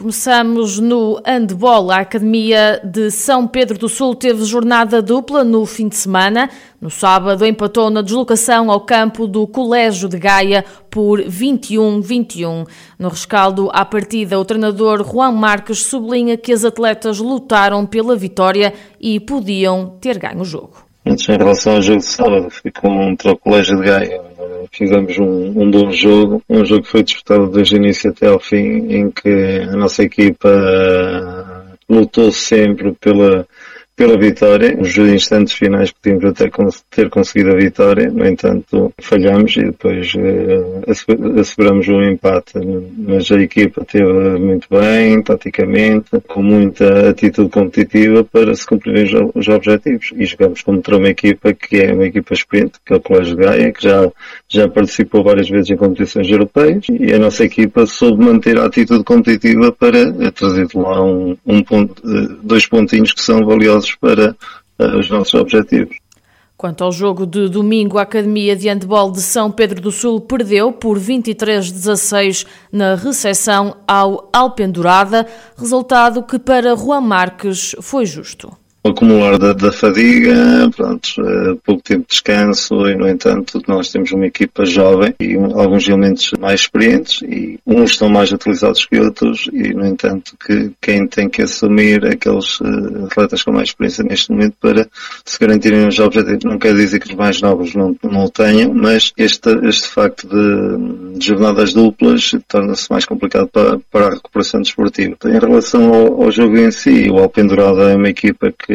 Começamos no handball. A Academia de São Pedro do Sul teve jornada dupla no fim de semana. No sábado empatou na deslocação ao campo do Colégio de Gaia por 21-21. No rescaldo à partida, o treinador Juan Marques sublinha que as atletas lutaram pela vitória e podiam ter ganho o jogo. Antes, em relação ao jogo de sábado, fui contra o Colégio de Gaia. Fizemos um, um bom jogo, um jogo que foi disputado desde o início até ao fim, em que a nossa equipa uh, lutou sempre pela, pela vitória. Nos instantes finais podíamos até ter conseguido a vitória, no entanto falhamos e depois uh, asseguramos um empate. Mas a equipa esteve muito bem, taticamente, com muita atitude competitiva para se cumprirem os objetivos. E jogamos contra uma equipa que é uma equipa experiente, que é o Colégio Gaia, que já, já participou várias vezes em competições europeias e a nossa equipa soube manter a atitude competitiva para trazer de lá um, um ponto, eh, dois pontinhos que são valiosos para uh, os nossos objetivos. Quanto ao jogo de domingo, a Academia de Handball de São Pedro do Sul perdeu por 23-16 na recepção ao Alpendurada, resultado que para Juan Marques foi justo acumular da, da fadiga, pronto, eh, pouco tempo de descanso e, no entanto, nós temos uma equipa jovem e alguns elementos mais experientes e uns estão mais utilizados que outros e, no entanto, que quem tem que assumir aqueles uh, atletas com mais experiência neste momento para se garantirem os objetivos. Não quer dizer que os mais novos não, não o tenham, mas este, este facto de, de jornadas duplas torna-se mais complicado para, para a recuperação desportiva. Em relação ao, ao jogo em si, o Alpendurada é uma equipa que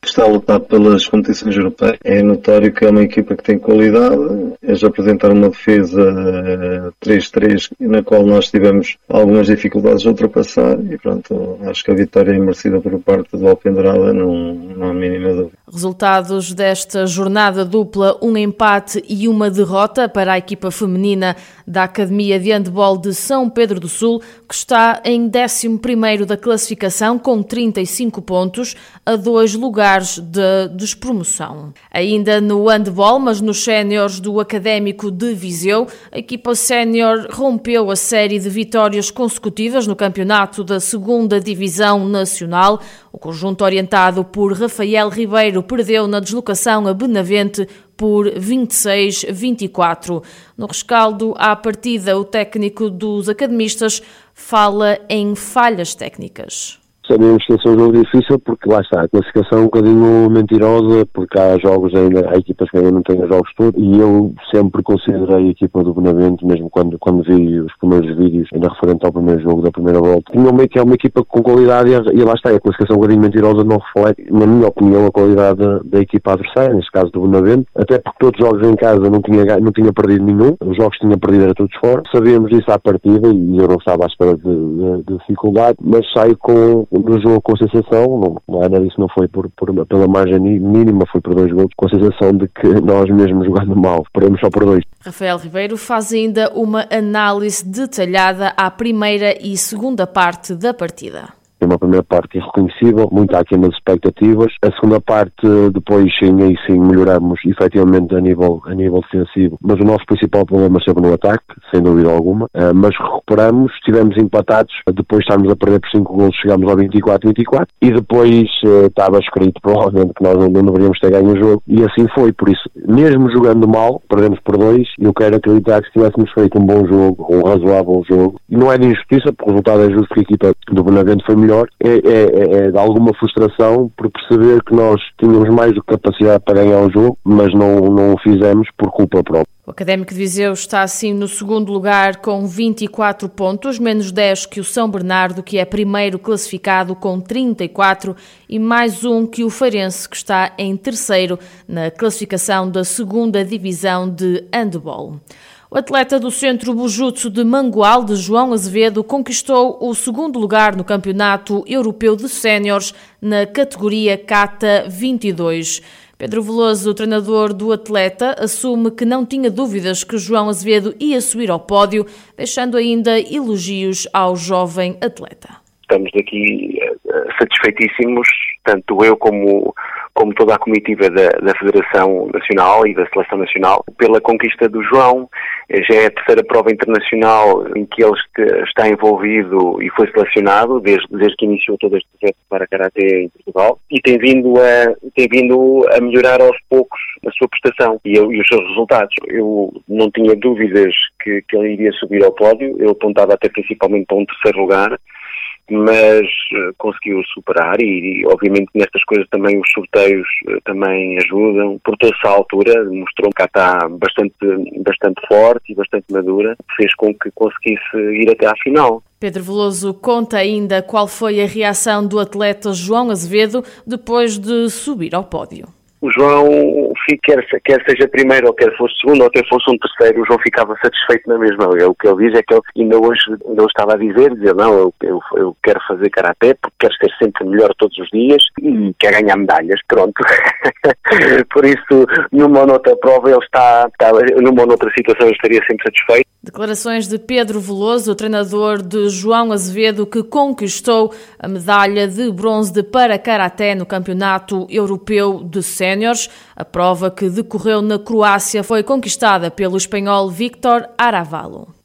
que está a lutar pelas competições europeias. É notório que é uma equipa que tem qualidade. Eles apresentaram uma defesa 3-3 eh, na qual nós tivemos algumas dificuldades de ultrapassar e pronto, acho que a vitória é merecida por parte do Alpendurada, não, não há mínima dúvida. Resultados desta jornada dupla, um empate e uma derrota para a equipa feminina da Academia de Handball de São Pedro do Sul, que está em 11º da classificação com 35 pontos, a dois lugares de despromoção. Ainda no handball, mas nos séniores do Académico de Viseu, a equipa sénior rompeu a série de vitórias consecutivas no campeonato da segunda Divisão Nacional. O conjunto orientado por Rafael Ribeiro perdeu na deslocação a Benavente por 26-24. No rescaldo à partida, o técnico dos academistas fala em falhas técnicas sabemos que esse é um jogo difícil porque lá está, a classificação é um bocadinho mentirosa, porque há jogos ainda, há equipas que ainda não têm os jogos todos, e eu sempre considerei a equipa do Benavente, mesmo quando, quando vi os primeiros vídeos, ainda referente ao primeiro jogo da primeira volta, que é uma equipa com qualidade e, lá está, a classificação é um bocadinho mentirosa não reflete, na minha opinião, a qualidade da, equipa adversária, neste caso do Benavente, até porque todos os jogos em casa não tinha, não tinha perdido nenhum, os jogos que tinha perdido era todos fora, sabíamos isso à partida e eu não estava à espera de, de, de dificuldade, mas saio com do jogo com a sensação, não, nada disso, não foi por, por, pela margem mínima, foi por dois gols, com a sensação de que nós mesmos jogando mal, perdemos só por dois. Rafael Ribeiro faz ainda uma análise detalhada à primeira e segunda parte da partida. Tem uma primeira parte irreconhecível, muito aquém das expectativas. A segunda parte, depois sim, aí sim melhoramos efetivamente a nível, a nível defensivo, mas o nosso principal problema esteve no ataque, sem dúvida alguma. Uh, mas recuperamos, estivemos empatados, depois estávamos a perder por 5 gols, chegámos ao 24-24 e depois uh, estava escrito provavelmente que nós não, não deveríamos ter ganho o jogo e assim foi. Por isso, mesmo jogando mal, perdemos por dois. Eu quero acreditar que se tivéssemos feito um bom jogo, um razoável jogo, e não é de injustiça, porque o resultado é justo que a equipa do Benavente foi melhor melhor, é, é, é, é, de alguma frustração por perceber que nós tínhamos mais do que capacidade para ganhar o jogo, mas não, não o fizemos por culpa própria. O Académico de Viseu está assim no segundo lugar com 24 pontos, menos 10 que o São Bernardo, que é primeiro classificado com 34, e mais um que o Feirense, que está em terceiro na classificação da segunda divisão de handball. O atleta do Centro Bujutsu de Mangual, de João Azevedo, conquistou o segundo lugar no Campeonato Europeu de Séniores na categoria Kata 22. Pedro Veloso, treinador do atleta, assume que não tinha dúvidas que João Azevedo ia subir ao pódio, deixando ainda elogios ao jovem atleta. Estamos aqui eh, satisfeitíssimos, tanto eu como como toda a comitiva da, da, Federação Nacional e da Seleção Nacional, pela conquista do João. Eh, já é a terceira prova internacional em que ele está envolvido e foi selecionado desde, desde que iniciou todo este projeto para Karaté em Portugal e tem vindo a, tem vindo a melhorar aos poucos a sua prestação e, e os seus resultados. Eu não tinha dúvidas que, que ele iria subir ao pódio, eu apontava até principalmente para um terceiro lugar mas uh, conseguiu superar e, e, obviamente nestas coisas também os sorteios uh, também ajudam. Portou-se à altura, mostrou que está bastante, bastante forte e bastante madura, fez com que conseguisse ir até à final. Pedro Veloso conta ainda qual foi a reação do atleta João Azevedo depois de subir ao pódio o João, quer, quer seja primeiro ou quer fosse segundo ou até fosse um terceiro, o João ficava satisfeito na mesma. O que ele diz é que ele ainda hoje estava a dizer, dizer não, eu, eu, eu quero fazer karaté porque quero ser sempre melhor todos os dias e quer ganhar medalhas, pronto. Por isso, numa ou noutra prova ele está, está, numa ou situação ele estaria sempre satisfeito. Declarações de Pedro Veloso, treinador de João Azevedo, que conquistou a medalha de bronze de para karaté no Campeonato Europeu de Séniores. A prova que decorreu na Croácia foi conquistada pelo espanhol Victor Aravalo.